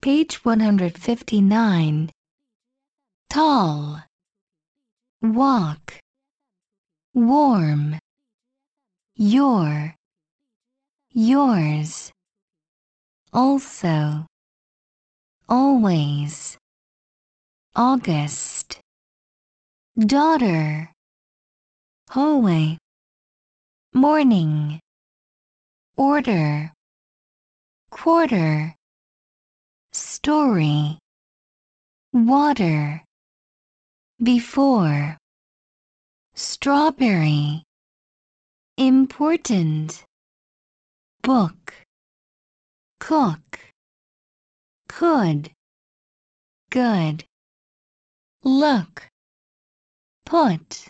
Page 159. Tall. Walk. Warm. Your. Yours. Also. Always. August. Daughter. Hallway. Morning. Order. Quarter. Story. Water. Before. Strawberry. Important. Book. Cook. Could. Good. Look. Put.